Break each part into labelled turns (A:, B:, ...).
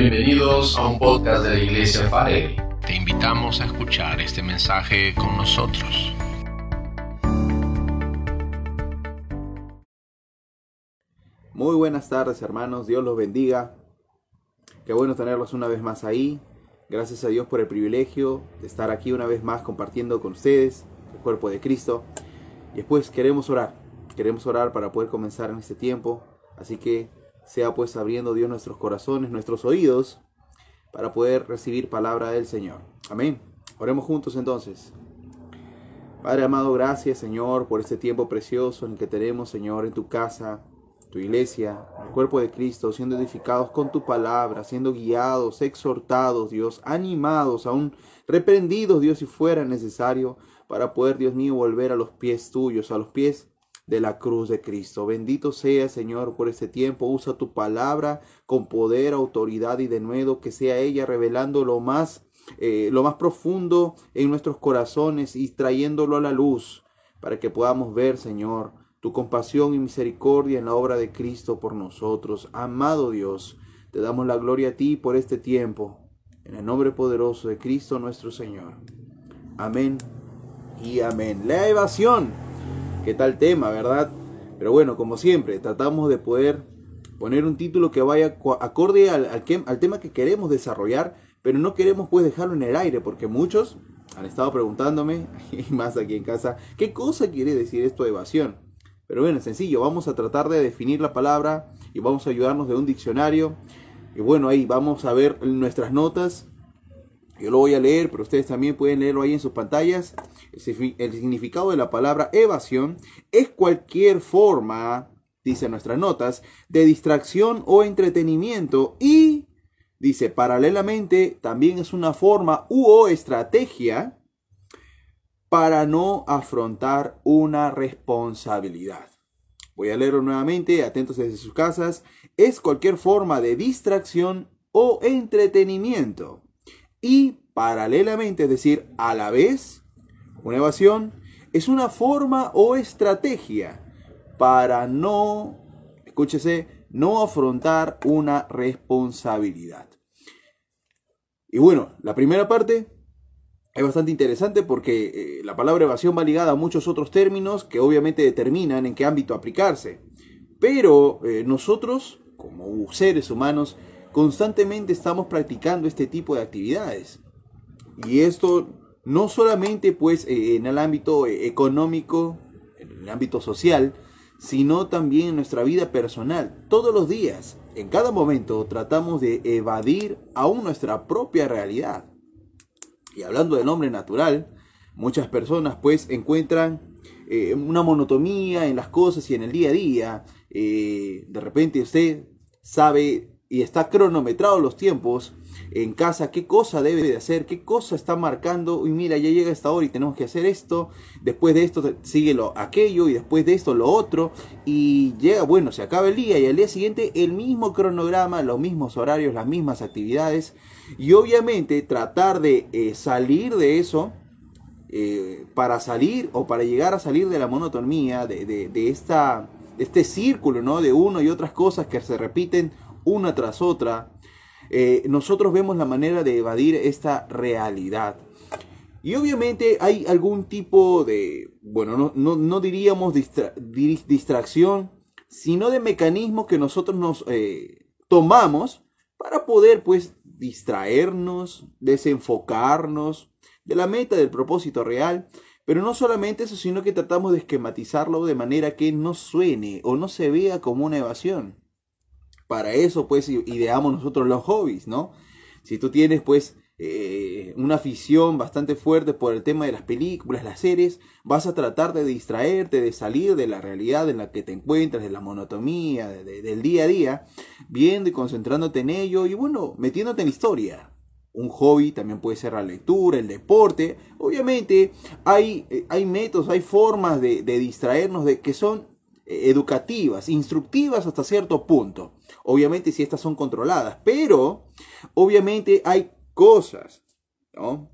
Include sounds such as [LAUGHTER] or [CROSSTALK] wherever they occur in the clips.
A: Bienvenidos a un podcast de la Iglesia Farelli.
B: Te invitamos a escuchar este mensaje con nosotros.
C: Muy buenas tardes hermanos, Dios los bendiga. Qué bueno tenerlos una vez más ahí. Gracias a Dios por el privilegio de estar aquí una vez más compartiendo con ustedes el cuerpo de Cristo. Y después queremos orar, queremos orar para poder comenzar en este tiempo. Así que sea pues abriendo Dios nuestros corazones, nuestros oídos, para poder recibir palabra del Señor. Amén. Oremos juntos entonces. Padre amado, gracias Señor por este tiempo precioso en el que tenemos, Señor, en tu casa, tu iglesia, el cuerpo de Cristo, siendo edificados con tu palabra, siendo guiados, exhortados, Dios, animados, aún reprendidos, Dios, si fuera necesario, para poder, Dios mío, volver a los pies tuyos, a los pies de la cruz de Cristo. Bendito sea, Señor, por este tiempo. Usa tu palabra con poder, autoridad y de nuevo que sea ella revelando lo más, eh, lo más profundo en nuestros corazones y trayéndolo a la luz para que podamos ver, Señor, tu compasión y misericordia en la obra de Cristo por nosotros. Amado Dios, te damos la gloria a ti por este tiempo. En el nombre poderoso de Cristo nuestro Señor. Amén y amén. La evasión qué tal tema, ¿verdad? Pero bueno, como siempre, tratamos de poder poner un título que vaya acorde al, al, tema que queremos desarrollar, pero no queremos pues dejarlo en el aire, porque muchos han estado preguntándome, [LAUGHS] y más aquí en casa, ¿qué cosa quiere decir esto de evasión? Pero bueno, sencillo, vamos a tratar de definir la palabra y vamos a ayudarnos de un diccionario. Y bueno, ahí vamos a ver nuestras notas yo lo voy a leer, pero ustedes también pueden leerlo ahí en sus pantallas. El significado de la palabra evasión es cualquier forma, dice nuestras notas, de distracción o entretenimiento y, dice, paralelamente también es una forma u o estrategia para no afrontar una responsabilidad. Voy a leerlo nuevamente, atentos desde sus casas. Es cualquier forma de distracción o entretenimiento y paralelamente, es decir, a la vez, una evasión es una forma o estrategia para no, escúchese, no afrontar una responsabilidad. Y bueno, la primera parte es bastante interesante porque eh, la palabra evasión va ligada a muchos otros términos que obviamente determinan en qué ámbito aplicarse. Pero eh, nosotros, como seres humanos, constantemente estamos practicando este tipo de actividades. Y esto no solamente pues eh, en el ámbito eh, económico, en el ámbito social, sino también en nuestra vida personal. Todos los días, en cada momento, tratamos de evadir aún nuestra propia realidad. Y hablando del hombre natural, muchas personas pues encuentran eh, una monotomía en las cosas y en el día a día. de repente usted sabe y está cronometrado los tiempos en casa, qué cosa debe de hacer, qué cosa está marcando, y mira, ya llega esta hora y tenemos que hacer esto, después de esto sigue lo aquello y después de esto lo otro, y llega, bueno, se acaba el día y al día siguiente el mismo cronograma, los mismos horarios, las mismas actividades, y obviamente tratar de eh, salir de eso, eh, para salir o para llegar a salir de la monotonía, de, de, de este círculo, ¿no? De uno y otras cosas que se repiten una tras otra, eh, nosotros vemos la manera de evadir esta realidad. Y obviamente hay algún tipo de, bueno, no, diríamos distracción, sino de mecanismo que nosotros nos eh, tomamos para poder pues distraernos, desenfocarnos de la meta, del propósito real. Pero no solamente eso, sino que tratamos de esquematizarlo de manera que no suene o no se vea como una evasión para eso pues ideamos nosotros los hobbies, ¿no? Si tú tienes pues eh, una afición bastante fuerte por el tema de las películas, las series, vas a tratar de distraerte, de salir de la realidad en la que te encuentras, de la monotomía, del día a día, viendo y concentrándote en ello y bueno, metiéndote en historia. Un hobby también puede ser la lectura, el deporte. Obviamente hay, eh, hay métodos, hay formas de, de distraernos de, que son educativas, instructivas hasta cierto punto. Obviamente si estas son controladas, pero obviamente hay cosas, ¿no?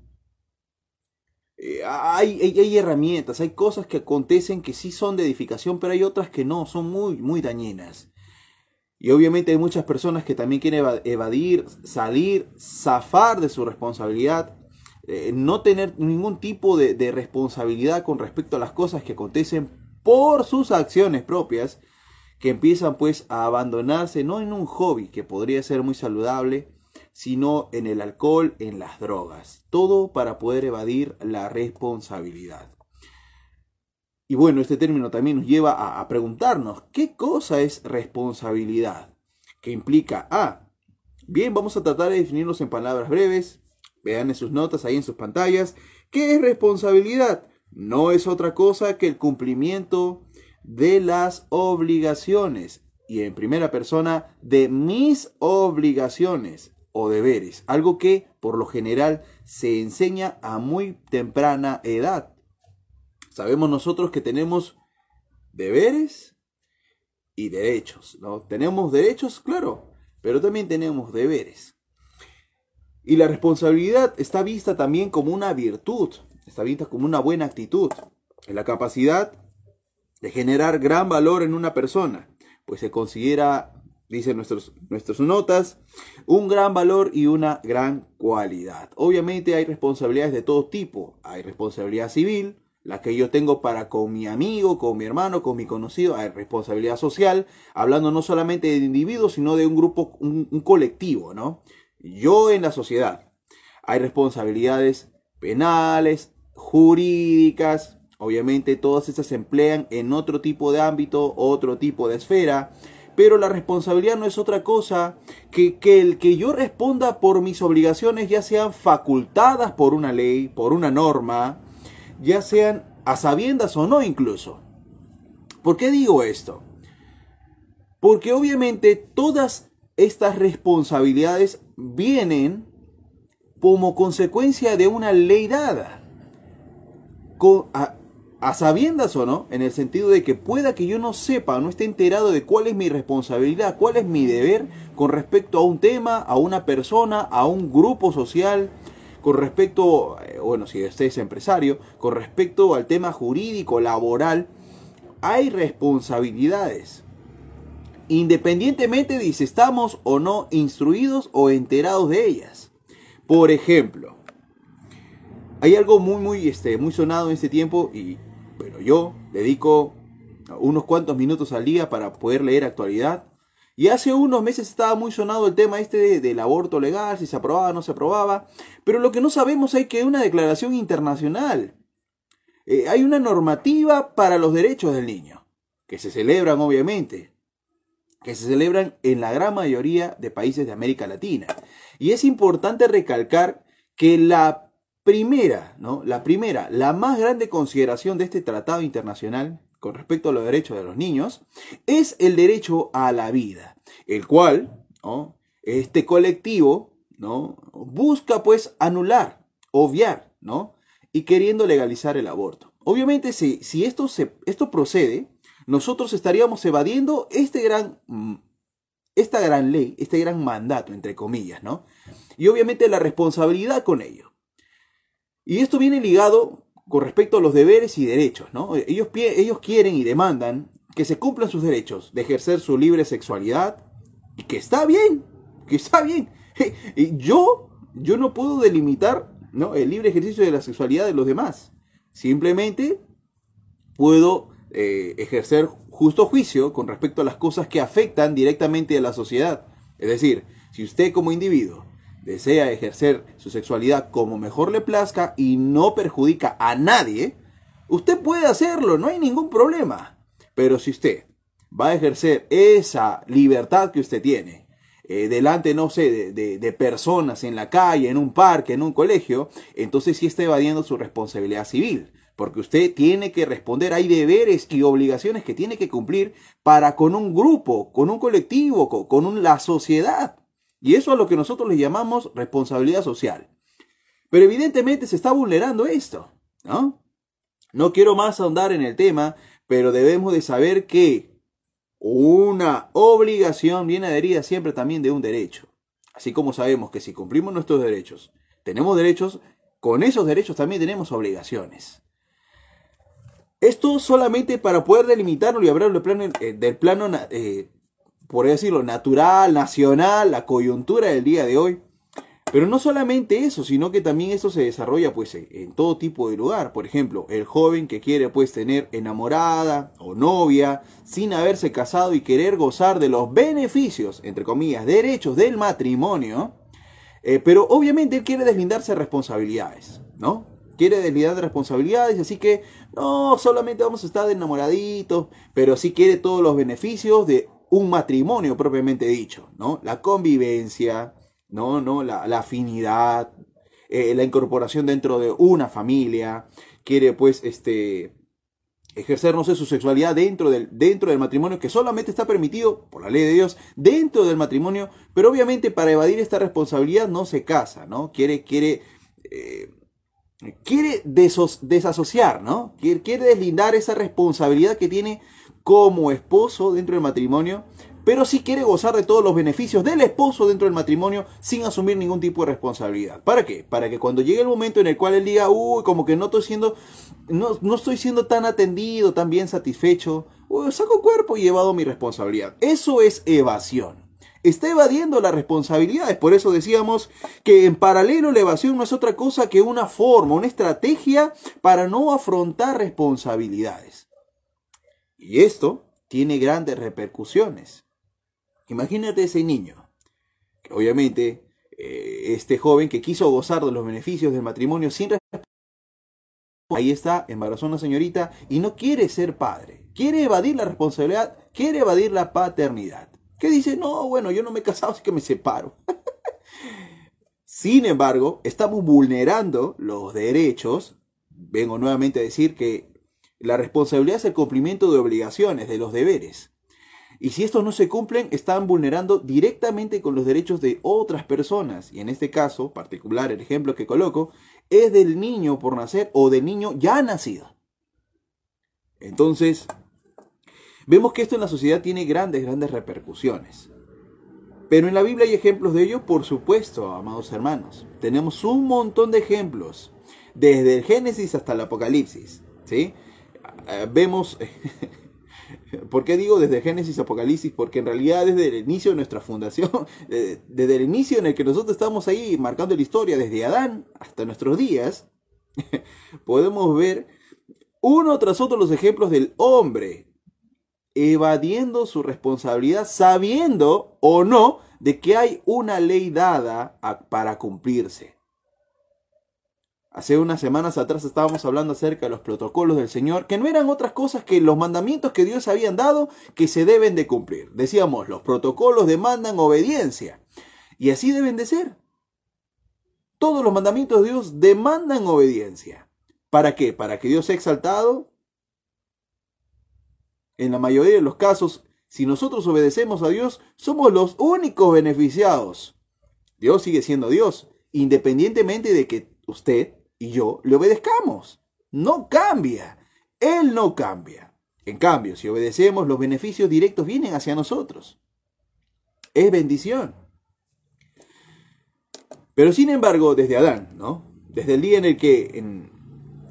C: Eh, hay, hay, herramientas, hay cosas que acontecen que sí son de edificación, pero hay otras que no, son muy, muy dañinas. Y obviamente hay muchas personas que también quieren evadir, salir, zafar de su responsabilidad, eh, no tener ningún tipo de, de responsabilidad con respecto a las cosas que acontecen por sus acciones propias, que empiezan pues a abandonarse no en un hobby que podría ser muy saludable, sino en el alcohol, en las drogas. Todo para poder evadir la responsabilidad. Y bueno, este término también nos lleva a, preguntarnos, ¿qué cosa es responsabilidad? ¿Qué implica? Ah, bien, vamos a tratar de definirlos en palabras breves. Vean en sus notas ahí en sus pantallas. ¿Qué es responsabilidad? No es otra cosa que el cumplimiento de las obligaciones. Y en primera persona, de mis obligaciones o deberes, algo que por lo general se enseña a muy temprana edad. Sabemos nosotros que tenemos deberes y derechos, ¿no? Tenemos derechos, claro, pero también tenemos deberes. Y la responsabilidad está vista también como una virtud, está vista como una buena actitud, la capacidad de generar gran valor en una persona, pues se considera dicen nuestros, nuestras notas, un gran valor y una gran cualidad. Obviamente hay responsabilidades de todo tipo. Hay responsabilidad civil, la que yo tengo para con mi amigo, con mi hermano, con mi conocido. Hay responsabilidad social, hablando no solamente de individuos, sino de un grupo, un, un colectivo, ¿no? Yo en la sociedad. Hay responsabilidades penales, jurídicas, Obviamente todas estas se emplean en otro tipo de ámbito, otro tipo de esfera. Pero la responsabilidad no es otra cosa que, que el que yo responda por mis obligaciones, ya sean facultadas por una ley, por una norma, ya sean a sabiendas o no incluso. ¿Por qué digo esto? Porque obviamente todas estas responsabilidades vienen como consecuencia de una ley dada a sabiendas o no, en el sentido de que pueda que yo no sepa, no esté enterado de cuál es mi responsabilidad, cuál es mi deber con respecto a un tema, a una persona, a un grupo social, con respecto, eh, bueno, si usted es empresario, con respecto al tema jurídico, laboral, hay responsabilidades. Independientemente de si estamos o no instruidos o enterados de ellas. Por ejemplo, hay algo muy, muy, este, muy sonado en este tiempo y pero yo dedico unos cuantos minutos al día para poder leer actualidad. Y hace unos meses estaba muy sonado el tema este del aborto legal, si se aprobaba o no se aprobaba. Pero lo que no sabemos es que hay una declaración internacional. Eh, hay una normativa para los derechos del niño, que se celebran obviamente, que se celebran en la gran mayoría de países de América Latina. Y es importante recalcar que la primera, ¿no? La primera, la más grande consideración de este tratado internacional con respecto a los derechos de los niños es el derecho a la vida, el cual, ¿no? Este colectivo, ¿no? Busca pues anular, obviar, ¿no? Y queriendo legalizar el aborto. Obviamente, si, si esto, se, esto procede, nosotros estaríamos evadiendo este gran, mm, esta gran ley, este gran mandato, entre comillas, ¿no? Y obviamente la responsabilidad con ello. Y esto viene ligado con respecto a los deberes y derechos, ¿no? Ellos, ellos quieren y demandan que se cumplan sus derechos de ejercer su libre sexualidad y que está bien, que está bien. [LAUGHS] Y yo, yo no puedo delimitar ¿no? el libre ejercicio de la sexualidad de los demás. Simplemente puedo eh, ejercer justo juicio con respecto a las cosas que afectan directamente a la sociedad. Es decir, si usted como individuo desea ejercer su sexualidad como mejor le plazca y no perjudica a nadie, usted puede hacerlo, no hay ningún problema. Pero si usted va a ejercer esa libertad que usted tiene, eh, delante, no sé, de, personas en la calle, en un parque, en un colegio, entonces sí está evadiendo su responsabilidad civil. Porque usted tiene que responder, hay deberes y obligaciones que tiene que cumplir para con un grupo, con un colectivo, con la sociedad. Y eso es lo que nosotros le llamamos responsabilidad social. Pero evidentemente se está vulnerando esto, ¿no? No quiero más ahondar en el tema, pero debemos de saber que una obligación viene adherida siempre también de un derecho. Así como sabemos que si cumplimos nuestros derechos, tenemos derechos, con esos derechos también tenemos obligaciones. Esto solamente para poder delimitarlo y hablar del plano, eh, del plano eh, por decirlo, natural, nacional, la coyuntura del día de hoy. Pero no solamente eso, sino que también eso se desarrolla pues en todo tipo de lugar. Por ejemplo, el joven que quiere pues tener enamorada o novia sin haberse casado y querer gozar de los beneficios, entre comillas, derechos del matrimonio. Eh, pero obviamente él quiere deslindarse de responsabilidades, ¿no? Quiere deslindar de responsabilidades, así que no solamente vamos a estar enamoraditos, pero sí quiere todos los beneficios de un matrimonio propiamente dicho, ¿no? La convivencia, ¿no? ¿no? La, afinidad, eh, la incorporación dentro de una familia, quiere pues este ejercer, no sé, su sexualidad dentro del, dentro del matrimonio, que solamente está permitido por la ley de Dios dentro del matrimonio, pero obviamente para evadir esta responsabilidad no se casa, ¿no? Quiere, quiere, eh, quiere desasociar, ¿no? Quiere deslindar esa responsabilidad que tiene como esposo dentro del matrimonio pero sí quiere gozar de todos los beneficios del esposo dentro del matrimonio sin asumir ningún tipo de responsabilidad. ¿Para qué? Para que cuando llegue el momento en el cual él diga, uy, como que no estoy siendo, no, no estoy siendo tan atendido, tan bien satisfecho, saco cuerpo y llevado mi responsabilidad. Eso es evasión. Está evadiendo las responsabilidades. Por eso decíamos que en paralelo la evasión no es otra cosa que una forma, una estrategia para no afrontar responsabilidades. Y esto tiene grandes repercusiones. Imagínate ese niño, que obviamente eh, este joven que quiso gozar de los beneficios del matrimonio sin ahí está, embarazó una señorita y no quiere ser padre, quiere evadir la responsabilidad, quiere evadir la paternidad. ¿Qué dice? No, bueno, yo no me he casado, así que me separo. [LAUGHS] Sin embargo, estamos vulnerando los derechos. Vengo nuevamente a decir que la responsabilidad es el cumplimiento de obligaciones, de los deberes. Y si estos no se cumplen, están vulnerando directamente con los derechos de otras personas. Y en este caso particular, el ejemplo que coloco, es del niño por nacer o del niño ya nacido. Entonces, vemos que esto en la sociedad tiene grandes, grandes repercusiones. Pero en la Biblia hay ejemplos de ello, por supuesto, amados hermanos. Tenemos un montón de ejemplos, desde el Génesis hasta el Apocalipsis. ¿sí? Eh, vemos [LAUGHS] ¿Por qué digo desde Génesis Apocalipsis? Porque en realidad desde el inicio de nuestra fundación, [LAUGHS] desde el inicio en el que nosotros estamos ahí marcando la historia, desde Adán hasta nuestros días, [LAUGHS] podemos ver uno tras otro los ejemplos del hombre evadiendo su responsabilidad, sabiendo o no de que hay una ley dada para cumplirse. Hace unas semanas atrás estábamos hablando acerca de los protocolos del Señor, que no eran otras cosas que los mandamientos que Dios habían dado que se deben de cumplir. Decíamos, los protocolos demandan obediencia. Y así deben de ser. Todos los mandamientos de Dios demandan obediencia. ¿Para qué? Para que Dios sea exaltado. En la mayoría de los casos, si nosotros obedecemos a Dios, somos los únicos beneficiados. Dios sigue siendo Dios, independientemente de que usted y yo le obedezcamos. No cambia. Él no cambia. En cambio, si obedecemos, los beneficios directos vienen hacia nosotros. Es bendición. Pero sin embargo, desde Adán, ¿no? Desde el día en el que en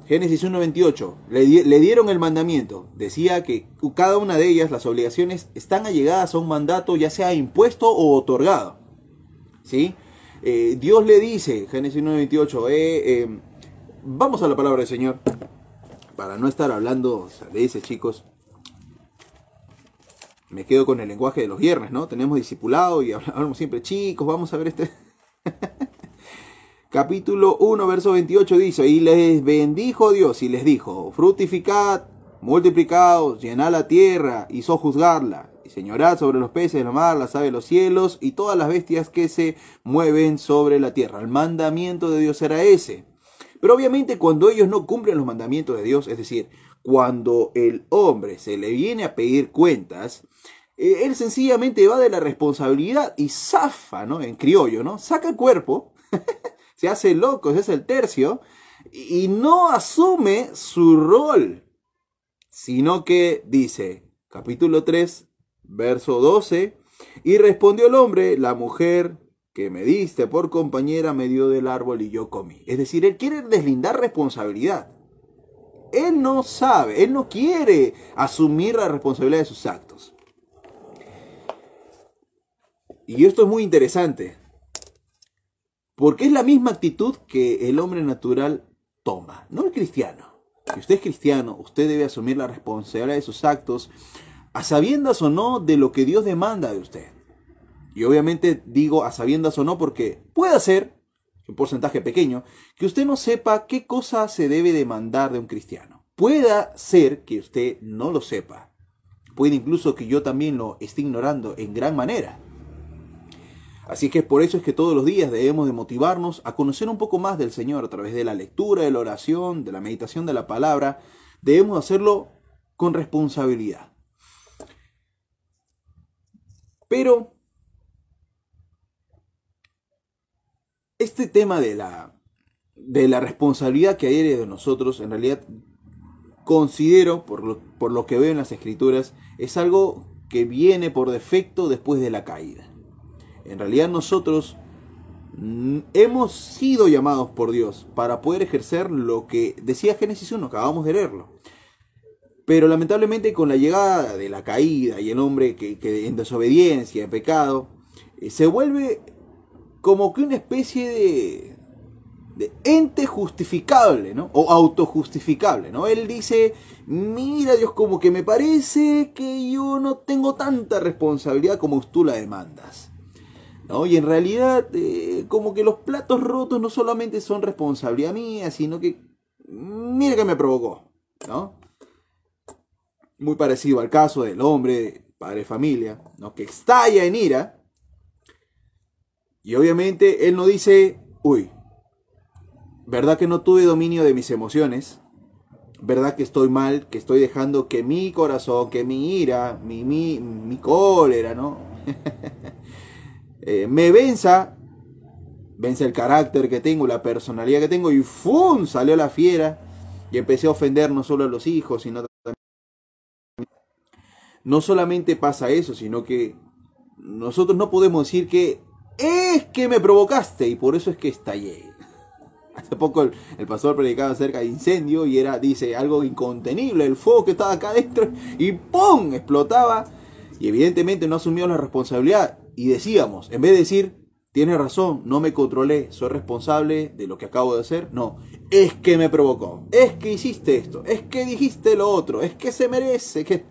C: Génesis 1.28 le, le dieron el mandamiento, decía que cada una de ellas, las obligaciones, están allegadas a un mandato, ya sea impuesto o otorgado. ¿Sí? Eh, Dios le dice, Génesis 1.28, eh, eh vamos a la palabra del Señor. Para no estar hablando de ese, chicos. Me quedo con el lenguaje de los viernes, ¿no? Tenemos discipulado y [LAUGHS] hablamos siempre, chicos, vamos a ver este. [LAUGHS] Capítulo 1, verso 28 dice, y les bendijo Dios y les dijo, frutificad, multiplicaos, llenad la tierra y sojuzgarla, y señorad sobre los peces de la mar, las aves de los cielos y todas las bestias que se mueven sobre la tierra. El mandamiento de Dios era ese. Pero obviamente cuando ellos no cumplen los mandamientos de Dios, es decir, cuando el hombre se le viene a pedir cuentas, eh, él sencillamente va de la responsabilidad y zafa, ¿no? En criollo, ¿no? Saca el cuerpo, [LAUGHS] se hace loco, se hace el tercio, y no asume su rol, sino que dice, capítulo 3, verso 12, y respondió el hombre, la mujer que me diste por compañera me dio del árbol y yo comí. Es decir, él quiere deslindar responsabilidad. Él no sabe, él no quiere asumir la responsabilidad de sus actos. Y esto es muy interesante, porque es la misma actitud que el hombre natural toma, no el cristiano. Si usted es cristiano, usted debe asumir la responsabilidad de sus actos, a sabiendas o no de lo que Dios demanda de usted. Y obviamente digo a sabiendas o no porque puede ser, un porcentaje pequeño, que usted no sepa qué cosa se debe demandar de un cristiano. Pueda ser que usted no lo sepa. Puede incluso que yo también lo esté ignorando en gran manera. Así que por eso es que todos los días debemos de motivarnos a conocer un poco más del Señor a través de la lectura, de la oración, de la meditación de la palabra. Debemos hacerlo con responsabilidad. Pero este tema de la, de la responsabilidad que hay de nosotros, en realidad considero, por lo, por lo que veo en las escrituras, es algo que viene por defecto después de la caída. En realidad nosotros hemos sido llamados por Dios para poder ejercer lo que decía Génesis 1, acabamos de leerlo. Pero lamentablemente con la llegada de la caída y el hombre que, en desobediencia, en pecado, eh, se vuelve como que una especie de, de ente justificable, ¿no? O autojustificable, ¿no? Él dice, mira Dios, como que me parece que yo no tengo tanta responsabilidad como tú la demandas. ¿no? Y en realidad, eh, como que los platos rotos no solamente son responsabilidad mía, sino que, mira que me provocó, ¿no? Muy parecido al caso del hombre, padre de familia, ¿no? Que estalla en ira. Y obviamente él no dice, uy, ¿verdad que no tuve dominio de mis emociones? ¿Verdad que estoy mal? Que estoy dejando que mi corazón, que mi ira, mi, mi, mi cólera, ¿no? [LAUGHS] Eh, me venza, vence el carácter que tengo, la personalidad que tengo y ¡fum! salió la fiera y empecé a ofender no solo a los hijos, sino también... No solamente pasa eso, sino que nosotros no podemos decir que es que me provocaste y por eso es que estallé. Hace poco el, pastor predicaba acerca de incendio y era, dice, algo incontenible, el fuego que estaba acá adentro y ¡pum! explotaba y evidentemente no asumió la responsabilidad y decíamos, en vez de decir, tiene razón, no me controlé, soy responsable de lo que acabo de hacer, no, es que me provocó, es que hiciste esto, es que dijiste lo otro, es que se merece, que...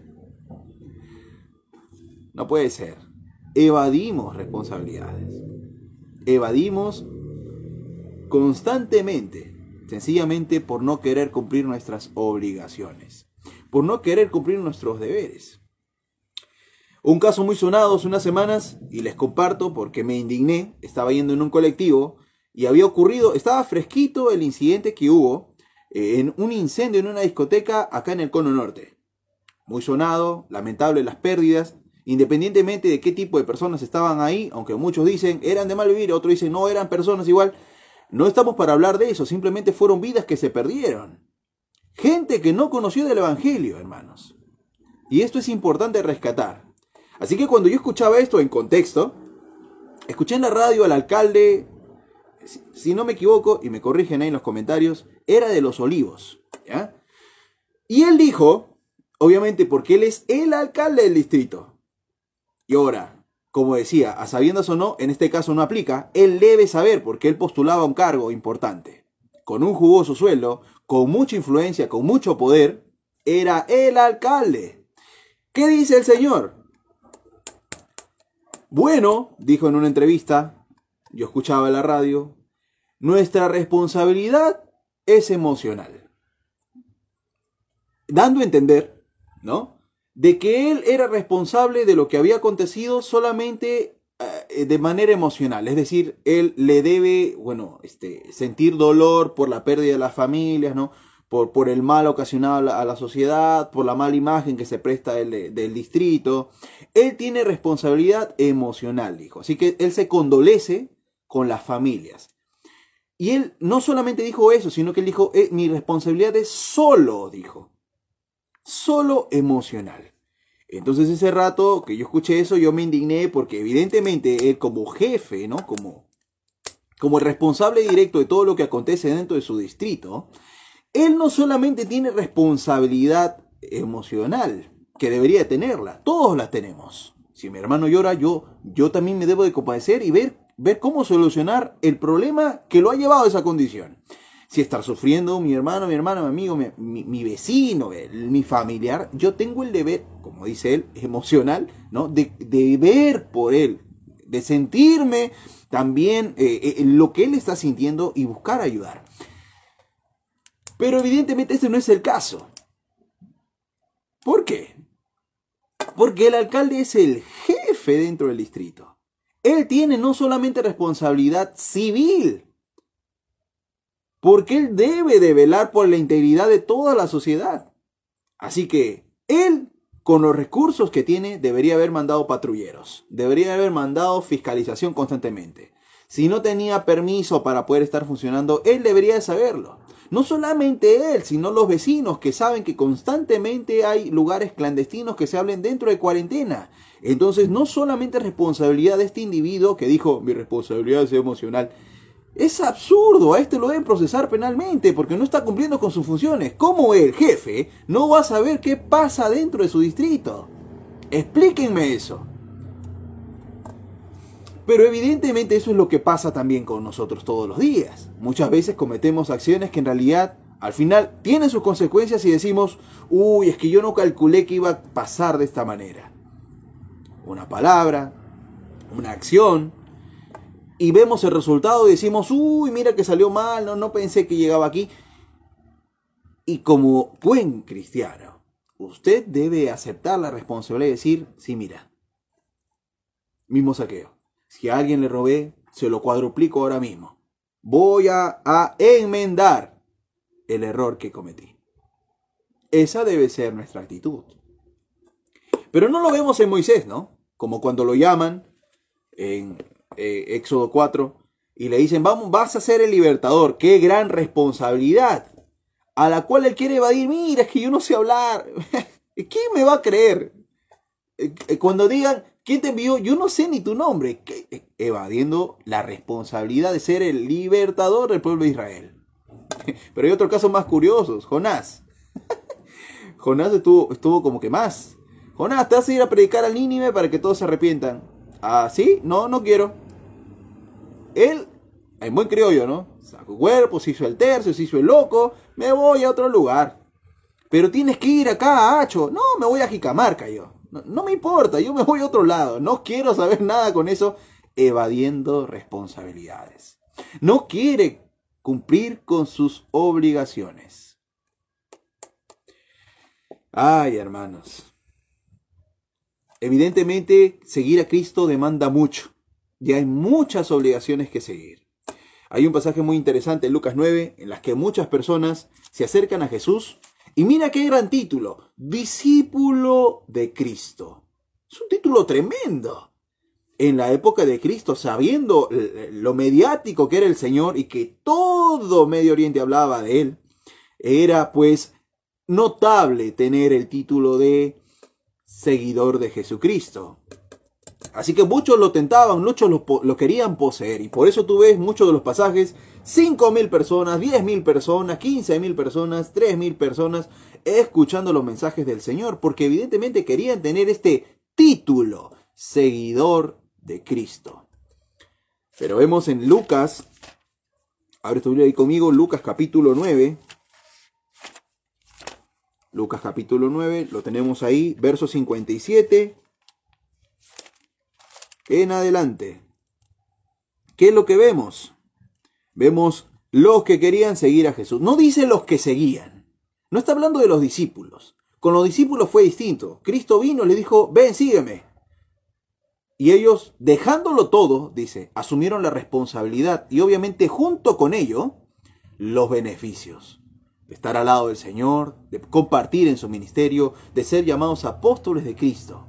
C: No puede ser. Evadimos responsabilidades. Evadimos constantemente, sencillamente por no querer cumplir nuestras obligaciones, por no querer cumplir nuestros deberes. Un caso muy sonado hace unas semanas, y les comparto porque me indigné, estaba yendo en un colectivo y había ocurrido, estaba fresquito el incidente que hubo eh, en un incendio en una discoteca acá en el Cono Norte. Muy sonado, lamentable las pérdidas, independientemente de qué tipo de personas estaban ahí, aunque muchos dicen eran de mal vivir, otros dicen no eran personas igual, no estamos para hablar de eso, simplemente fueron vidas que se perdieron. Gente que no conoció del Evangelio, hermanos. Y esto es importante rescatar. Así que cuando yo escuchaba esto en contexto, escuché en la radio al alcalde, si no me equivoco, y me corrigen ahí en los comentarios, era de los olivos. Y él dijo, obviamente porque él es el alcalde del distrito. Y ahora, como decía, a sabiendas o no, en este caso no aplica, él debe saber porque él postulaba un cargo importante. Con un jugoso sueldo, con mucha influencia, con mucho poder, era el alcalde. ¿Qué dice el señor? Bueno, dijo en una entrevista, yo escuchaba la radio, nuestra responsabilidad es emocional. Dando a entender, ¿no? De que él era responsable de lo que había acontecido solamente eh, de manera emocional. Es decir, él le debe, bueno, este, sentir dolor por la pérdida de las familias, ¿no? Por, por, el mal ocasionado a la, sociedad, por la mala imagen que se presta del, del, distrito. Él tiene responsabilidad emocional, dijo. Así que él se condolece con las familias. Y él no solamente dijo eso, sino que él dijo, eh, mi responsabilidad es solo, dijo, solo emocional. Entonces ese rato que yo escuché eso, yo me indigné porque evidentemente él como jefe, ¿no? Como, como el responsable directo de todo lo que acontece dentro de su distrito, él no solamente tiene responsabilidad emocional, que debería tenerla, todos la tenemos. Si mi hermano llora, yo, yo también me debo de compadecer y ver, ver cómo solucionar el problema que lo ha llevado a esa condición. Si está sufriendo mi hermano, mi hermano, mi amigo, mi, vecino, mi familiar, yo tengo el deber, como dice él, [LAUGHS] emocional, ¿no? De, de ver por él, de sentirme también eh, eh, lo que él está sintiendo y buscar ayudar. Pero evidentemente ese no es el caso. ¿Por qué? Porque el alcalde es el jefe dentro del distrito. Él tiene no solamente responsabilidad civil, porque él debe de velar por la integridad de toda la sociedad. Así que él, con los recursos que tiene, debería haber mandado patrulleros, debería haber mandado fiscalización constantemente. Si no tenía permiso para poder estar funcionando, él debería de saberlo. No solamente él, sino los vecinos que saben que constantemente hay lugares clandestinos que se hablen dentro de cuarentena. Entonces, no solamente responsabilidad de este individuo que dijo, mi responsabilidad es emocional. Es absurdo, a este lo deben procesar penalmente porque no está cumpliendo con sus funciones. ¿Cómo el jefe no va a saber qué pasa dentro de su distrito? Explíquenme eso. Pero evidentemente eso es lo que pasa también con nosotros todos los días. Muchas veces cometemos acciones que en realidad al final tienen sus consecuencias y decimos, uy, es que yo no calculé que iba a pasar de esta manera. Una palabra, una acción, y vemos el resultado y decimos, uy, mira que salió mal, no, no pensé que llegaba aquí. Y como buen cristiano, usted debe aceptar la responsabilidad y decir, sí, mira, mismo saqueo si a alguien le robé, se lo cuadruplico ahora mismo. Voy a, a enmendar el error que cometí. Esa debe ser nuestra actitud. Pero no lo vemos en Moisés, ¿no? Como cuando lo llaman en eh, Éxodo 4 y le dicen, vamos, vas a ser el libertador. Qué gran responsabilidad. A la cual él quiere evadir, mira, es que yo no sé hablar. [LAUGHS] ¿Quién me va a creer? Eh, eh, cuando digan, ¿Quién te envió? Yo no sé ni tu nombre. Evadiendo la responsabilidad de ser el libertador del pueblo de Israel. [LAUGHS] Pero hay otro caso más curioso. Jonás. [LAUGHS] Jonás estuvo, estuvo como que más. Jonás, te vas a ir a predicar al Nínive para que todos se arrepientan. ¿Ah, sí? No, no quiero. Él, en buen criollo, ¿no? Sacó cuerpo, se hizo el tercio, se hizo el loco. Me voy a otro lugar. Pero tienes que ir acá a Hacho. No, me voy a Jicamarca yo. No, me importa, yo me voy a otro lado. No quiero saber nada con eso, evadiendo responsabilidades. No quiere cumplir con sus obligaciones. Ay, hermanos. Evidentemente, seguir a Cristo demanda mucho. Y hay muchas obligaciones que seguir. Hay un pasaje muy interesante en Lucas 9 en las que muchas personas se acercan a Jesús y mira qué gran título, discípulo de Cristo. Es un título tremendo. En la época de Cristo, sabiendo lo mediático que era el Señor y que todo Medio Oriente hablaba de él, era pues notable tener el título de seguidor de Jesucristo. Así que muchos lo tentaban, muchos lo, querían poseer. Y por eso tú ves muchos de los pasajes, 5.000 personas, 10.000 personas, 15.000 personas, 3.000 personas, escuchando los mensajes del Señor. Porque evidentemente querían tener este título, seguidor de Cristo. Pero vemos en Lucas, abre tu Biblia ahí conmigo, Lucas capítulo 9. Lucas capítulo 9, lo tenemos ahí, verso 57 en adelante. ¿Qué es lo que vemos? Vemos los que querían seguir a Jesús. No dice los que seguían. No está hablando de los discípulos. Con los discípulos fue distinto. Cristo vino y le dijo, ven, sígueme. Y ellos, dejándolo todo, dice, asumieron la responsabilidad y obviamente junto con ello, los beneficios. De estar al lado del Señor, de compartir en su ministerio, de ser llamados apóstoles de Cristo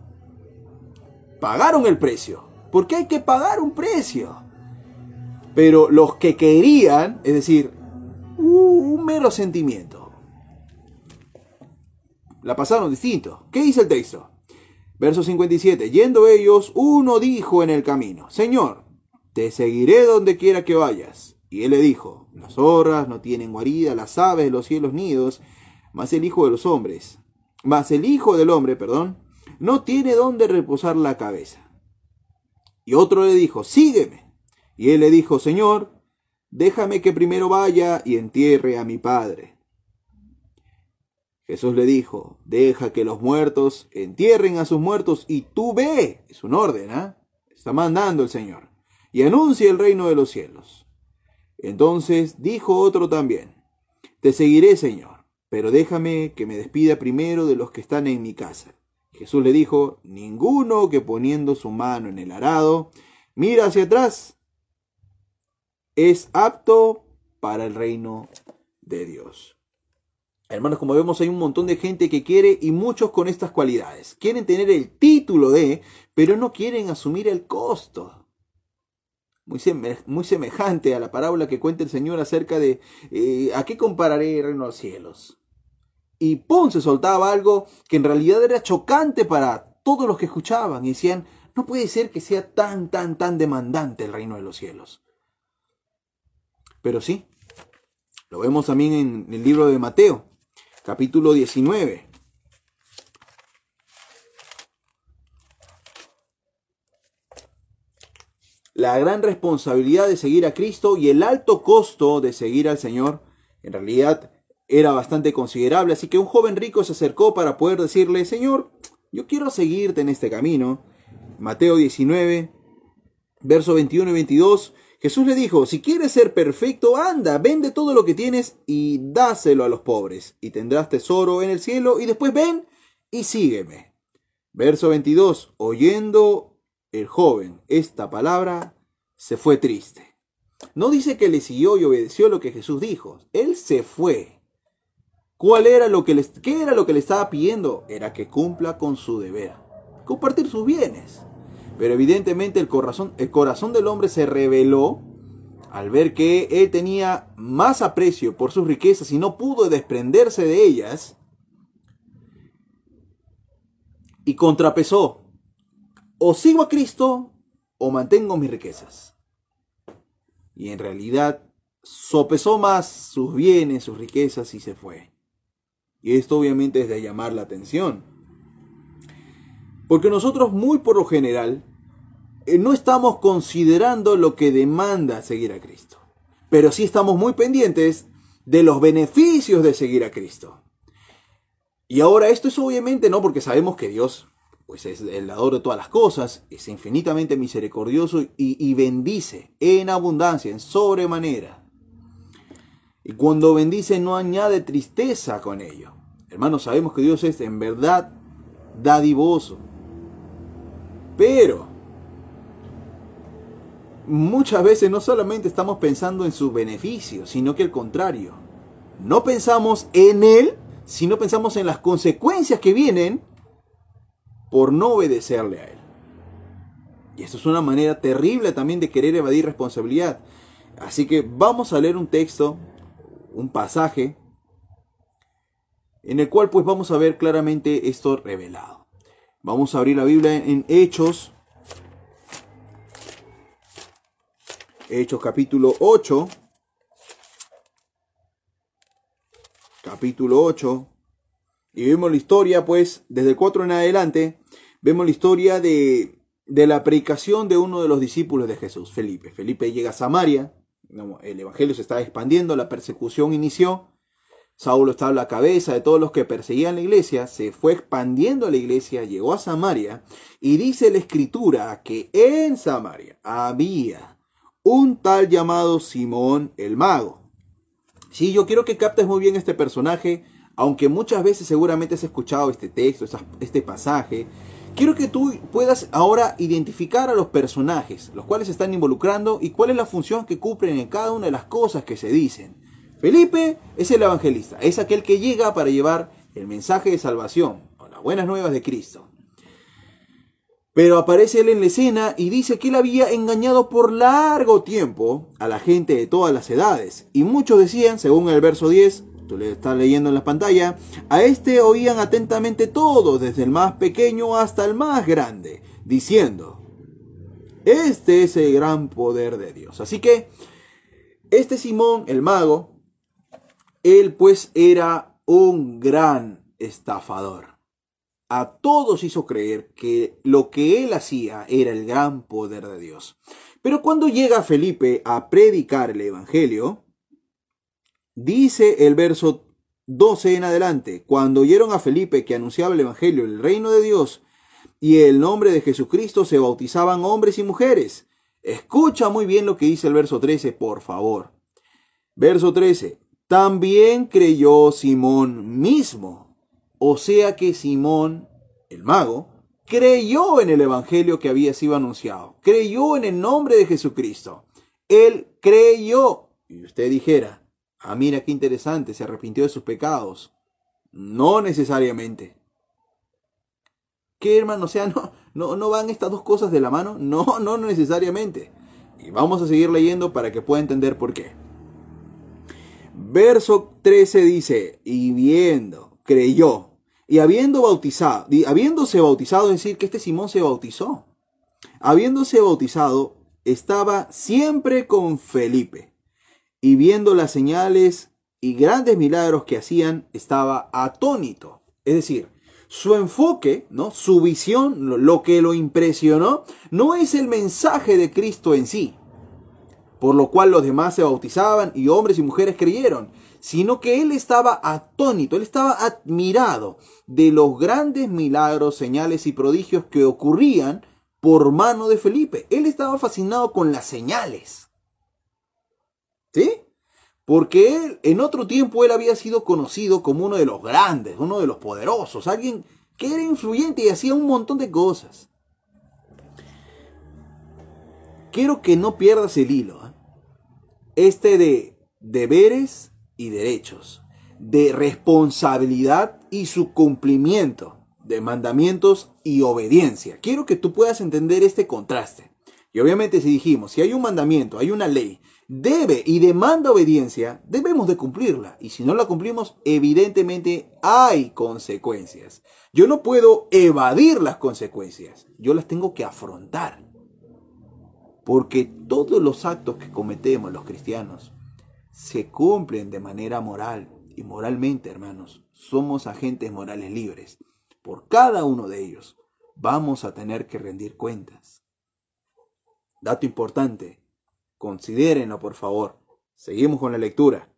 C: pagaron el precio. Porque hay que pagar un precio. Pero los que querían, es decir, un mero sentimiento, la pasaron distinto. ¿Qué dice el texto? Verso 57. Yendo ellos, uno dijo en el camino, Señor, te seguiré donde quiera que vayas. Y él le dijo, las zorras no tienen guarida, las aves de los cielos nidos, mas el Hijo de los hombres, mas el Hijo del Hombre, perdón, no tiene dónde reposar la cabeza. Y otro le dijo, sígueme. Y él le dijo, Señor, déjame que primero vaya y entierre a mi padre. Jesús le dijo, deja que los muertos entierren a sus muertos y tú ve. Es un orden, ¿ah? Está mandando el Señor. Y anuncia el reino de los cielos. Entonces dijo otro también, te seguiré, Señor, pero déjame que me despida primero de los que están en mi casa. Jesús le dijo, ninguno que poniendo su mano en el arado mira hacia atrás es apto para el reino de Dios. Hermanos, como vemos hay un montón de gente que quiere y muchos con estas cualidades. Quieren tener el título de, pero no quieren asumir el costo. Muy, semejante a la parábola que cuenta el Señor acerca de eh, ¿a qué compararé el reino de los cielos? Y ¡pum! se soltaba algo que en realidad era chocante para todos los que escuchaban y decían, no puede ser que sea tan, tan, tan demandante el reino de los cielos. Pero sí, lo vemos también en el libro de Mateo, capítulo 19. La gran responsabilidad de seguir a Cristo y el alto costo de seguir al Señor, en realidad era bastante considerable, así que un joven rico se acercó para poder decirle, Señor, yo quiero seguirte en este camino. Mateo 19, verso 21 y 22, Jesús le dijo, si quieres ser perfecto, anda, vende todo lo que tienes y dáselo a los pobres, y tendrás tesoro en el cielo, y después ven y sígueme. Verso 22, oyendo el joven esta palabra, se fue triste. No dice que le siguió y obedeció lo que Jesús dijo, él se fue. ¿Cuál era lo que ¿Qué era lo que le estaba pidiendo? Era que cumpla con su deber, compartir sus bienes. Pero evidentemente el corazón, el corazón del hombre se reveló al ver que él tenía más aprecio por sus riquezas y no pudo desprenderse de ellas. Y contrapesó, o sigo a Cristo o mantengo mis riquezas. Y en realidad sopesó más sus bienes, sus riquezas y se fue. Y esto obviamente es de llamar la atención. Porque nosotros muy por lo general eh, no estamos considerando lo que demanda seguir a Cristo. Pero sí estamos muy pendientes de los beneficios de seguir a Cristo. Y ahora esto es obviamente no porque sabemos que Dios pues es el dador de todas las cosas, es infinitamente misericordioso y, y bendice en abundancia, en sobremanera. Y cuando bendice no añade tristeza con ello. Hermanos, sabemos que Dios es en verdad dadivoso. Pero muchas veces no solamente estamos pensando en sus beneficios, sino que al contrario. No pensamos en Él, sino pensamos en las consecuencias que vienen por no obedecerle a Él. Y esto es una manera terrible también de querer evadir responsabilidad. Así que vamos a leer un texto, un pasaje en el cual pues vamos a ver claramente esto revelado. Vamos a abrir la Biblia en Hechos, Hechos capítulo 8, capítulo 8, y vemos la historia pues desde el 4 en adelante, vemos la historia de, de la predicación de uno de los discípulos de Jesús, Felipe. Felipe llega a Samaria, el Evangelio se está expandiendo, la persecución inició, Saulo estaba a la cabeza de todos los que perseguían la iglesia, se fue expandiendo la iglesia, llegó a Samaria y dice la escritura que en Samaria había un tal llamado Simón el mago. Sí, yo quiero que captes muy bien este personaje, aunque muchas veces seguramente has escuchado este texto, este pasaje. Quiero que tú puedas ahora identificar a los personajes, los cuales se están involucrando y cuál es la función que cumplen en cada una de las cosas que se dicen. Felipe es el evangelista, es aquel que llega para llevar el mensaje de salvación, o las buenas nuevas de Cristo. Pero aparece él en la escena y dice que él había engañado por largo tiempo a la gente de todas las edades. Y muchos decían, según el verso 10, tú le estás leyendo en la pantalla, a este oían atentamente todos, desde el más pequeño hasta el más grande, diciendo, este es el gran poder de Dios. Así que este Simón, el mago, él pues era un gran estafador. a todos hizo creer que lo que él hacía era el gran poder de Dios. Pero cuando llega Felipe a predicar el Evangelio, dice el verso 12 en adelante, cuando oyeron a Felipe que anunciaba el Evangelio, el reino de Dios y el nombre de Jesucristo, se bautizaban hombres y mujeres. Escucha muy bien lo que dice el verso 13, por favor. Verso 13. También creyó Simón mismo. O sea que Simón, el mago, creyó en el Evangelio que había sido anunciado. Creyó en el nombre de Jesucristo. Él creyó. Y usted dijera, ah, mira qué interesante, se arrepintió de sus pecados. No necesariamente. ¿Qué hermano? O sea, no, no, no van estas dos cosas de la mano. No, no necesariamente. Y vamos a seguir leyendo para que pueda entender por qué. Verso 13 dice, y viendo, creyó, y habiendo bautizado, habiéndose bautizado, es decir, que este Simón se bautizó. Habiéndose bautizado, estaba siempre con Felipe, y viendo las señales y grandes milagros que hacían, estaba atónito. Es decir, su enfoque, ¿no? Su visión, lo que lo impresionó, no es el mensaje de Cristo en sí, por lo cual los demás se bautizaban y hombres y mujeres creyeron, sino que él estaba atónito, él estaba admirado de los grandes milagros, señales y prodigios que ocurrían por mano de Felipe. Él estaba fascinado con las señales. ¿Sí? Porque él, en otro tiempo, él había sido conocido como uno de los grandes, uno de los poderosos, alguien que era influyente y hacía un montón de cosas. Quiero que no pierdas el hilo. ¿eh? Este de deberes y derechos, de responsabilidad y su cumplimiento, de mandamientos y obediencia. Quiero que tú puedas entender este contraste. Y obviamente si dijimos, si hay un mandamiento, hay una ley, debe y demanda obediencia, debemos de cumplirla. Y si no la cumplimos, evidentemente hay consecuencias. Yo no puedo evadir las consecuencias, yo las tengo que afrontar. Porque todos los actos que cometemos los cristianos se cumplen de manera moral y moralmente, hermanos. Somos agentes morales libres. Por cada uno de ellos vamos a tener que rendir cuentas. Dato importante, considérenlo por favor. Seguimos con la lectura.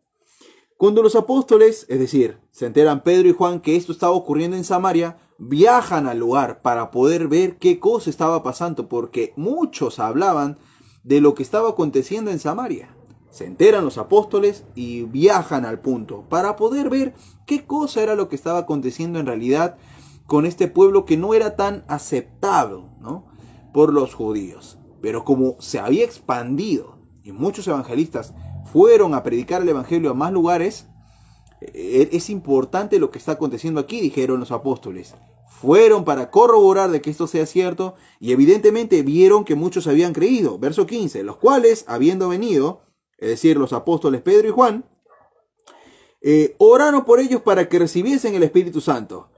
C: Cuando los apóstoles, es decir, se enteran Pedro y Juan que esto estaba ocurriendo en Samaria, viajan al lugar para poder ver qué cosa estaba pasando, porque muchos hablaban de lo que estaba aconteciendo en Samaria. Se enteran los apóstoles y viajan al punto para poder ver qué cosa era lo que estaba aconteciendo en realidad con este pueblo que no era tan aceptado ¿no? por los judíos. Pero como se había expandido y muchos evangelistas fueron a predicar el evangelio a más lugares, e-, es importante lo que está aconteciendo aquí, dijeron los apóstoles. Fueron para corroborar de que esto sea cierto y evidentemente vieron que muchos habían creído. Verso 15, los cuales, habiendo venido, es decir, los apóstoles Pedro y Juan, eh, oraron por ellos para que recibiesen el Espíritu Santo.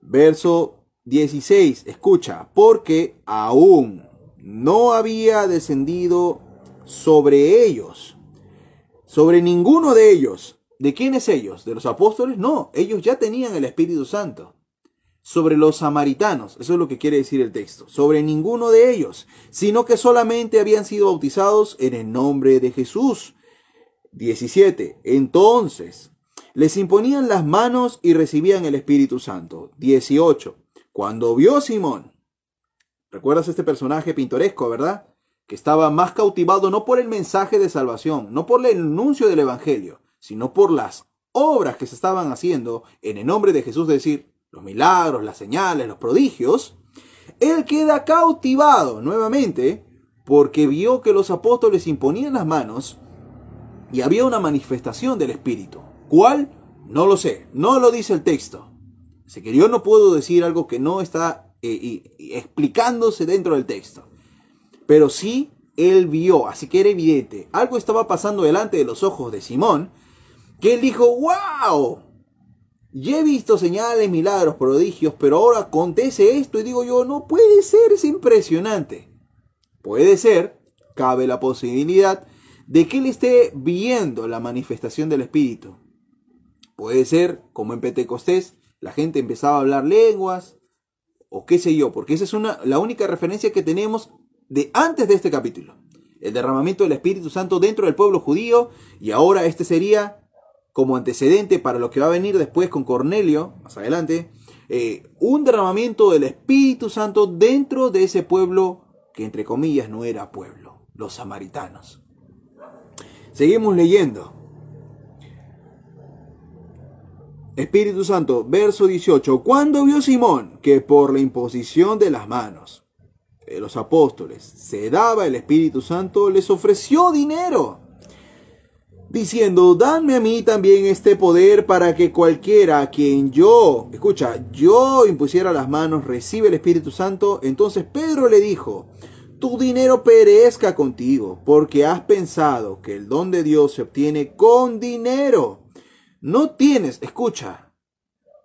C: Verso 16, escucha, porque aún no había descendido sobre ellos, sobre ninguno de ellos. ¿De quiénes ellos? ¿De los apóstoles? No, ellos ya tenían el Espíritu Santo sobre los samaritanos, eso es lo que quiere decir el texto, sobre ninguno de ellos, sino que solamente habían sido bautizados en el nombre de Jesús. 17. Entonces, les imponían las manos y recibían el Espíritu Santo. 18. Cuando vio Simón, ¿recuerdas este personaje pintoresco, verdad? Que estaba más cautivado no por el mensaje de salvación, no por el anuncio del Evangelio, sino por las obras que se estaban haciendo en el nombre de Jesús, decir, los milagros, las señales, los prodigios, él queda cautivado nuevamente porque vio que los apóstoles imponían las manos y había una manifestación del Espíritu. ¿Cuál? No lo sé, no lo dice el texto. Así que yo no puedo decir algo que no está eh, explicándose dentro del texto. Pero sí él vio, así que era evidente, algo estaba pasando delante de los ojos de Simón, que él dijo, wow, ya he visto señales, milagros, prodigios, pero ahora acontece esto y digo yo, no puede ser, es impresionante. Puede ser, cabe la posibilidad de que él esté viendo la manifestación del Espíritu. Puede ser, como en Pentecostés, la gente empezaba a hablar lenguas, o qué sé yo, porque esa es una, la única referencia que tenemos de antes de este capítulo. El derramamiento del Espíritu Santo dentro del pueblo judío, y ahora este sería como antecedente para lo que va a venir después con Cornelio, más adelante, eh, un derramamiento del Espíritu Santo dentro de ese pueblo que entre comillas no era pueblo, los samaritanos. Seguimos leyendo. Espíritu Santo, verso 18. Cuando vio Simón que por la imposición de las manos los apóstoles se daba el Espíritu Santo, les ofreció dinero, diciendo, danme a mí también este poder para que cualquiera a quien yo, escucha, yo impusiera las manos, recibe el Espíritu Santo. Entonces Pedro le dijo, tu dinero perezca contigo, porque has pensado que el don de Dios se obtiene con dinero. No tienes, escucha,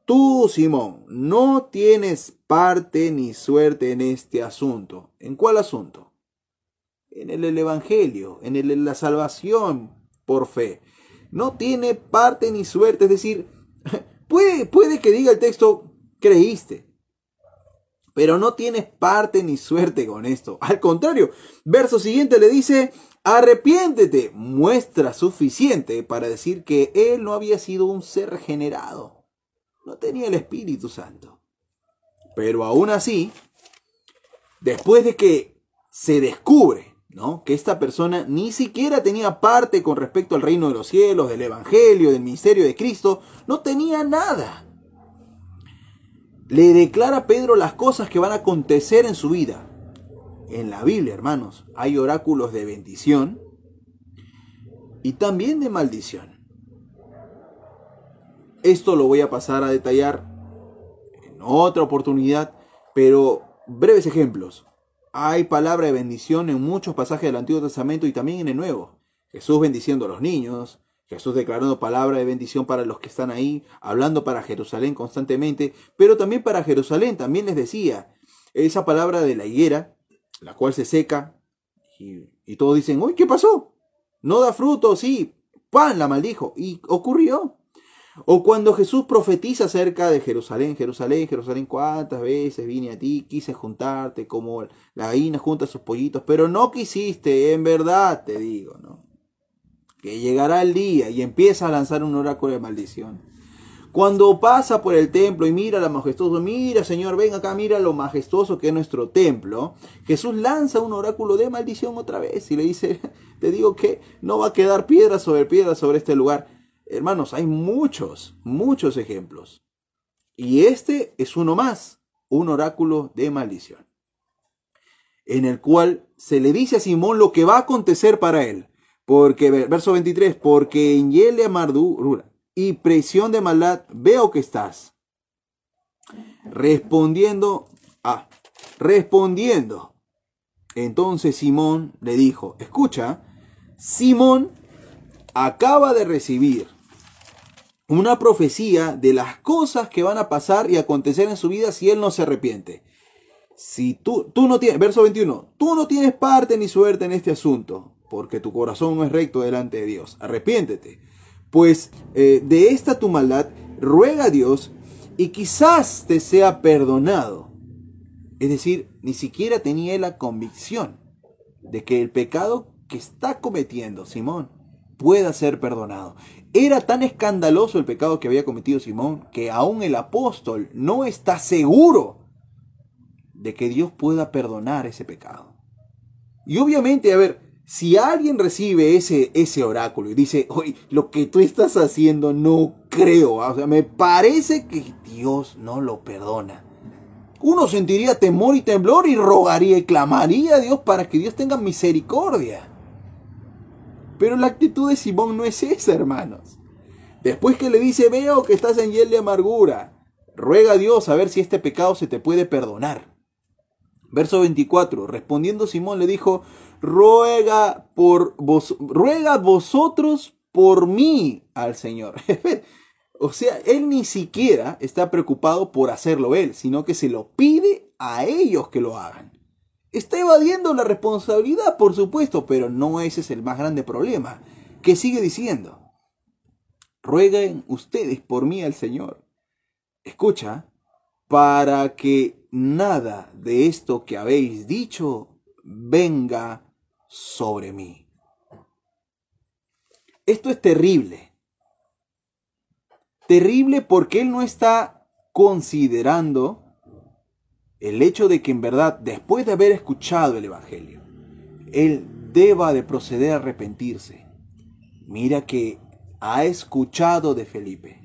C: tú, Simón, no tienes parte ni suerte en este asunto. ¿En cuál asunto? En el, Evangelio, en la salvación por fe. No tiene parte ni suerte, es decir, [LAUGHS] puede, puede que diga el texto, creíste, pero no tienes parte ni suerte con esto. Al contrario, verso siguiente le dice, arrepiéntete, muestra suficiente para decir que él no había sido un ser generado. No tenía el Espíritu Santo. Pero aún así, después de que se descubre ¿no? que esta persona ni siquiera tenía parte con respecto al reino de los cielos, del Evangelio, del ministerio de Cristo, no tenía nada le declara a Pedro las cosas que van a acontecer en su vida. En la Biblia, hermanos, hay oráculos de bendición y también de maldición. Esto lo voy a pasar a detallar en otra oportunidad, pero breves ejemplos. Hay palabra de bendición en muchos pasajes del Antiguo Testamento y también en el Nuevo. Jesús bendiciendo a los niños, Jesús declarando palabra de bendición para los que están ahí, hablando para Jerusalén constantemente, pero también para Jerusalén, también les decía, esa palabra de la higuera, la cual se seca, y, todos dicen, uy, ¿qué pasó? No da fruto, sí, pan, la maldijo, y ocurrió. O cuando Jesús profetiza acerca de Jerusalén, Jerusalén, Jerusalén, cuántas veces vine a ti, quise juntarte como la gallina junta sus pollitos, pero no quisiste, en verdad te digo, ¿no? que llegará el día y empieza a lanzar un oráculo de maldición. Cuando pasa por el templo y mira lo majestuoso, mira Señor, ven acá, mira lo majestuoso que es nuestro templo, Jesús lanza un oráculo de maldición otra vez y le dice, te digo que no va a quedar piedra sobre piedra sobre este lugar. Hermanos, hay muchos, muchos ejemplos. Y este es uno más, un oráculo de maldición, en el cual se le dice a Simón lo que va a acontecer para él. Porque, verso 23, porque en hiel amargura y presión de maldad veo que estás. Respondiendo, ah, respondiendo. Entonces Simón le dijo, escucha, Simón acaba de recibir una profecía de las cosas que van a pasar y acontecer en su vida si él no se arrepiente. Si tú, tú no tienes, verso 21, tú no tienes parte ni suerte en este asunto, porque tu corazón no es recto delante de Dios. Arrepiéntete. Pues eh, de esta tu maldad ruega a Dios y quizás te sea perdonado. Es decir, ni siquiera tenía la convicción de que el pecado que está cometiendo Simón pueda ser perdonado. Era tan escandaloso el pecado que había cometido Simón que aún el apóstol no está seguro de que Dios pueda perdonar ese pecado. Y obviamente, a ver, si alguien recibe ese, ese oráculo y dice, oye, lo que tú estás haciendo no creo, ah, o sea, me parece que Dios no lo perdona. Uno sentiría temor y temblor y rogaría y clamaría a Dios para que Dios tenga misericordia. Pero la actitud de Simón no es esa, hermanos. Después que le dice, veo que estás en hiel de amargura, ruega a Dios a ver si este pecado se te puede perdonar. Verso 24, respondiendo Simón le dijo, ruega por vos, ruega vosotros por mí al Señor. [LAUGHS] o sea, él ni siquiera está preocupado por hacerlo él, sino que se lo pide a ellos que lo hagan. Está evadiendo la responsabilidad, por supuesto, pero no ese es el más grande problema. Que sigue diciendo, rueguen ustedes por mí al Señor. escucha, para que nada de esto que habéis dicho venga sobre mí. Esto es terrible. Terrible porque él no está considerando el hecho de que en verdad, después de haber escuchado el Evangelio, él deba de proceder a arrepentirse. Mira que ha escuchado de Felipe,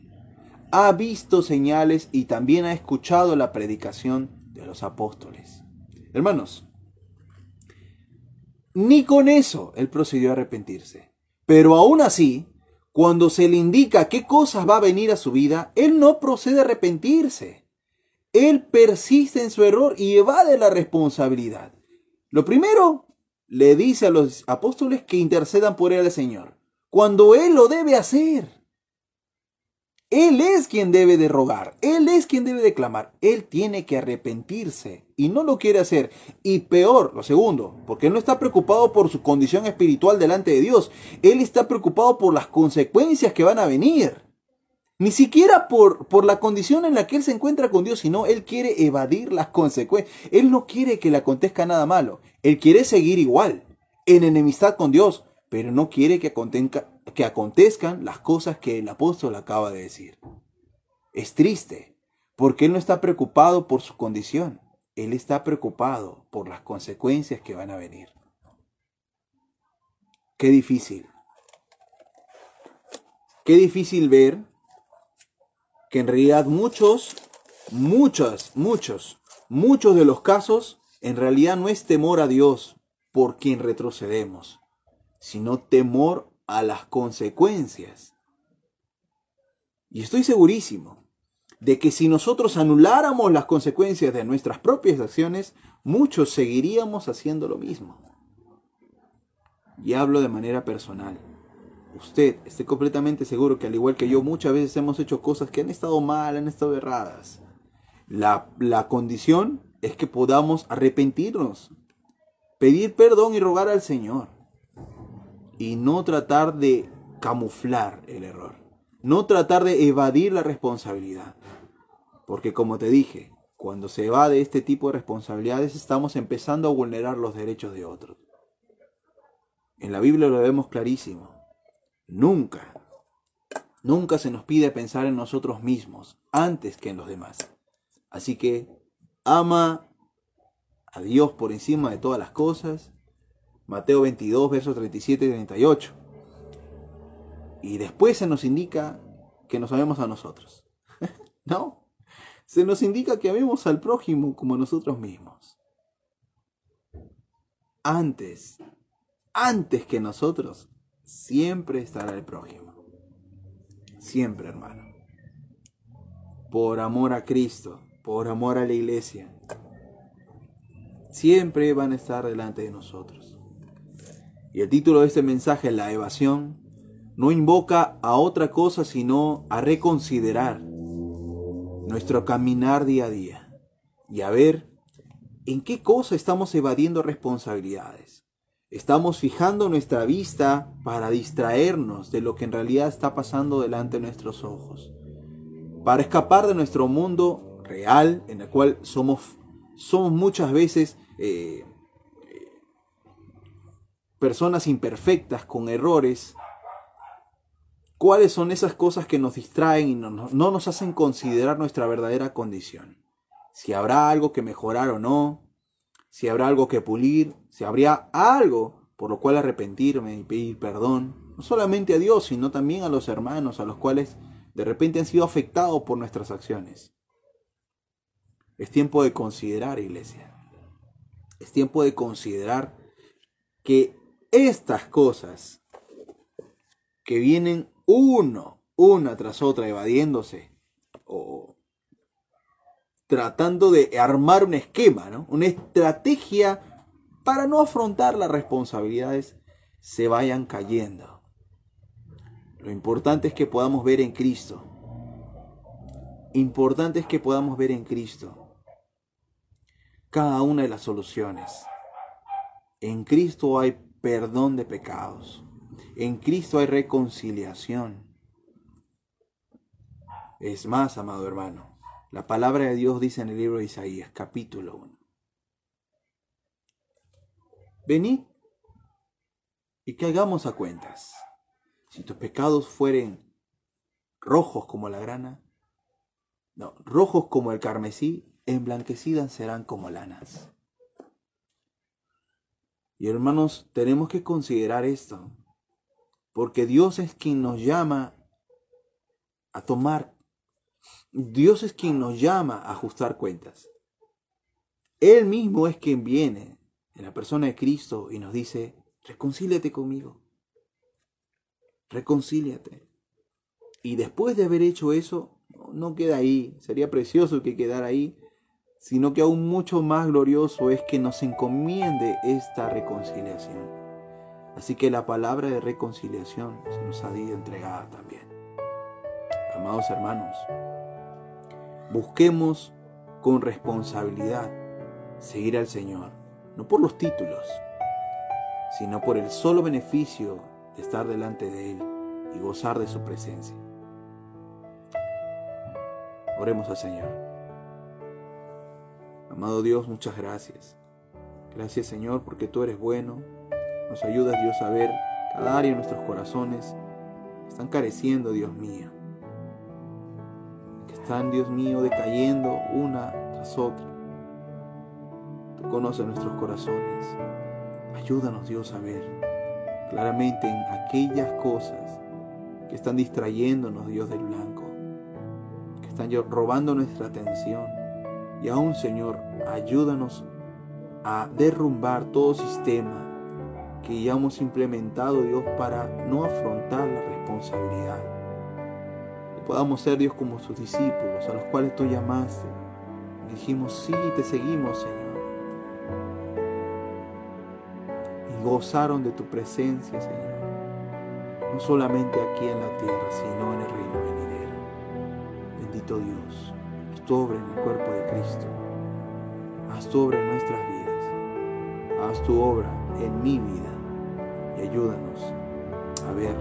C: ha visto señales y también ha escuchado la predicación de los apóstoles. Hermanos, ni con eso él procedió a arrepentirse. Pero aún así, cuando se le indica qué cosas va a venir a su vida, él no procede a arrepentirse. Él persiste en su error y evade la responsabilidad. Lo primero, le dice a los apóstoles que intercedan por él al Señor, cuando él lo debe hacer. Él es quien debe de rogar, Él es quien debe de clamar, Él tiene que arrepentirse y no lo quiere hacer. Y peor, lo segundo, porque Él no está preocupado por su condición espiritual delante de Dios, Él está preocupado por las consecuencias que van a venir. Ni siquiera por, por la condición en la que Él se encuentra con Dios, sino Él quiere evadir las consecuencias. Él no quiere que le acontezca nada malo, Él quiere seguir igual, en enemistad con Dios, pero no quiere que, que acontezcan las cosas que el apóstol acaba de decir. Es triste, porque él no está preocupado por su condición, él está preocupado por las consecuencias que van a venir. Qué difícil. Qué difícil ver que en realidad muchos, muchos, muchos, muchos de los casos, en realidad no es temor a Dios por quien retrocedemos, sino temor a las consecuencias. Y estoy segurísimo de que si nosotros anuláramos las consecuencias de nuestras propias acciones, muchos seguiríamos haciendo lo mismo. Y hablo de manera personal. Usted esté completamente seguro que al igual que yo muchas veces hemos hecho cosas que han estado mal, han estado erradas. La, la condición es que podamos arrepentirnos, pedir perdón y rogar al Señor y no tratar de camuflar el error, no tratar de evadir la responsabilidad. Porque como te dije, cuando se evade este tipo de responsabilidades estamos empezando a vulnerar los derechos de otros. En la Biblia lo vemos clarísimo. Nunca, nunca se nos pide pensar en nosotros mismos antes que en los demás. Así que ama a Dios por encima de todas las cosas Mateo 22, versos 37 y 38. Y después se nos indica que nos amemos a nosotros. [LAUGHS] ¿No? Se nos indica que amemos al prójimo como a nosotros mismos. Antes, antes que nosotros, siempre estará el prójimo. Siempre, hermano. Por amor a Cristo, por amor a la iglesia, siempre van a estar delante de nosotros. Y el título de este mensaje, La evasión, no invoca a otra cosa sino a reconsiderar nuestro caminar día a día y a ver en qué cosa estamos evadiendo responsabilidades. Estamos fijando nuestra vista para distraernos de lo que en realidad está pasando delante de nuestros ojos. Para escapar de nuestro mundo real en el cual somos, somos muchas veces eh, personas imperfectas, con errores, cuáles son esas cosas que nos distraen y no, no, nos hacen considerar nuestra verdadera condición. Si habrá algo que mejorar o no, si habrá algo que pulir, si habría algo por lo cual arrepentirme y pedir perdón, no solamente a Dios, sino también a los hermanos a los cuales de repente han sido afectados por nuestras acciones. Es tiempo de considerar, iglesia. Es tiempo de considerar que estas cosas que vienen uno, una tras otra, evadiéndose o tratando de armar un esquema, ¿no? una estrategia para no afrontar las responsabilidades, se vayan cayendo. Lo importante es que podamos ver en Cristo. Importante es que podamos ver en Cristo cada una de las soluciones. En Cristo hay perdón de pecados. En Cristo hay reconciliación. Es más, amado hermano, La palabra de Dios dice en el libro de Isaías, capítulo 1. Venid y que hagamos a cuentas. Si tus pecados fueren rojos como la grana, no, rojos como el carmesí, emblanquecidas serán como lanas. Y hermanos, tenemos que considerar esto, porque Dios es quien nos llama a tomar, Dios es quien nos llama a ajustar cuentas. Él mismo es quien viene en la persona de Cristo y nos dice, reconcíliate conmigo, reconcíliate. Y después de haber hecho eso, no queda ahí, sería precioso que quedara ahí, sino que aún mucho más glorioso es que nos encomiende esta reconciliación. Así que la palabra de reconciliación se nos ha ido entregada también. Amados hermanos, busquemos con responsabilidad seguir al Señor, no por los títulos, sino por el solo beneficio de estar delante de Él y gozar de su presencia. Oremos al Señor. Amado Dios, muchas gracias. Gracias Señor porque tú eres bueno. Nos ayudas Dios a ver cada área de nuestros corazones están careciendo, Dios mío. Que están, Dios mío, decayendo una tras otra. Tú conoces nuestros corazones. Ayúdanos, Dios, a ver claramente en aquellas cosas que están distrayéndonos, Dios del blanco están robando nuestra atención. Y aún, Señor, ayúdanos a derrumbar todo sistema que ya hemos implementado, Dios, para no afrontar la responsabilidad. Podamos ser, Dios, como sus discípulos, a los cuales tú llamaste. Dijimos, sí, te seguimos, Señor. Y gozaron de tu presencia, Señor. No solamente aquí en la tierra, sino en el reino Dios, haz tu obra en el cuerpo de Cristo. Haz tu obra en nuestras vidas. Haz tu obra en mi vida. Y ayúdanos a ver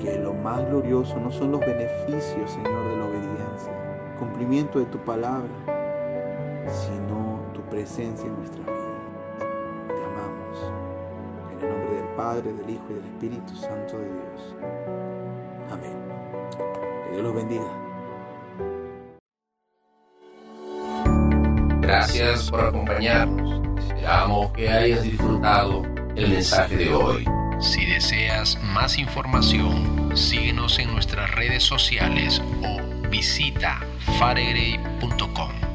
C: que lo más glorioso no son los beneficios, Señor, de la obediencia, cumplimiento de tu palabra, sino tu presencia en nuestra vida. Te amamos. En el nombre del Padre, del Hijo y del Espíritu Santo de Dios. Amén. Que Dios los bendiga.
A: Gracias por acompañarnos. Esperamos que hayas disfrutado el mensaje de hoy.
B: Si deseas más información, síguenos en nuestras redes sociales o visita faregrey.com.